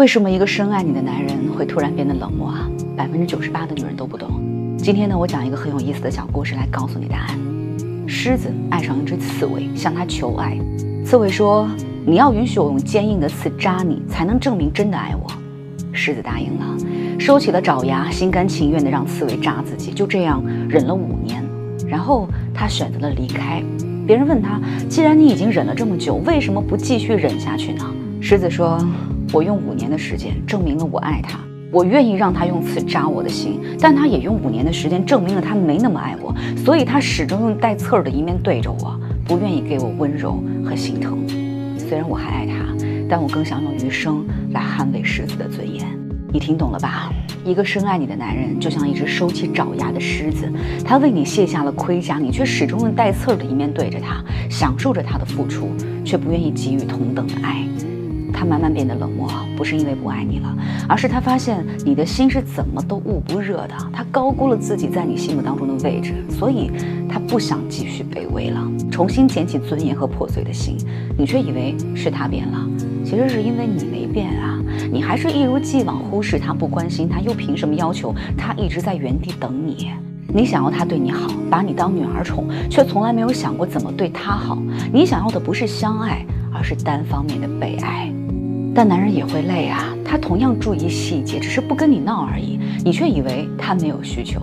为什么一个深爱你的男人会突然变得冷漠啊？百分之九十八的女人都不懂。今天呢，我讲一个很有意思的小故事来告诉你答案。狮子爱上一只刺猬，向他求爱。刺猬说：“你要允许我用坚硬的刺扎你，才能证明真的爱我。”狮子答应了，收起了爪牙，心甘情愿地让刺猬扎自己。就这样忍了五年，然后他选择了离开。别人问他：“既然你已经忍了这么久，为什么不继续忍下去呢？”狮子说。我用五年的时间证明了我爱他，我愿意让他用刺扎我的心，但他也用五年的时间证明了他没那么爱我，所以他始终用带刺儿的一面对着我，不愿意给我温柔和心疼。虽然我还爱他，但我更想用余生来捍卫狮子的尊严。你听懂了吧？一个深爱你的男人就像一只收起爪牙的狮子，他为你卸下了盔甲，你却始终用带刺儿的一面对着他，享受着他的付出，却不愿意给予同等的爱。他慢慢变得冷漠，不是因为不爱你了，而是他发现你的心是怎么都捂不热的。他高估了自己在你心目当中的位置，所以他不想继续卑微了，重新捡起尊严和破碎的心。你却以为是他变了，其实是因为你没变啊！你还是一如既往忽视他，不关心他，又凭什么要求他一直在原地等你？你想要他对你好，把你当女儿宠，却从来没有想过怎么对他好。你想要的不是相爱，而是单方面的被爱。但男人也会累啊，他同样注意细节，只是不跟你闹而已。你却以为他没有需求，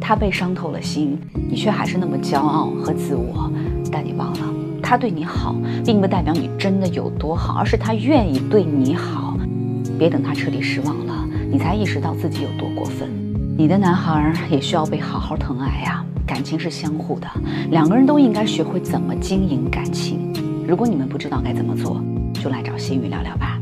他被伤透了心，你却还是那么骄傲和自我。但你忘了，他对你好，并不代表你真的有多好，而是他愿意对你好。别等他彻底失望了，你才意识到自己有多过分。你的男孩也需要被好好疼爱呀，感情是相互的，两个人都应该学会怎么经营感情。如果你们不知道该怎么做，就来找心雨聊聊吧。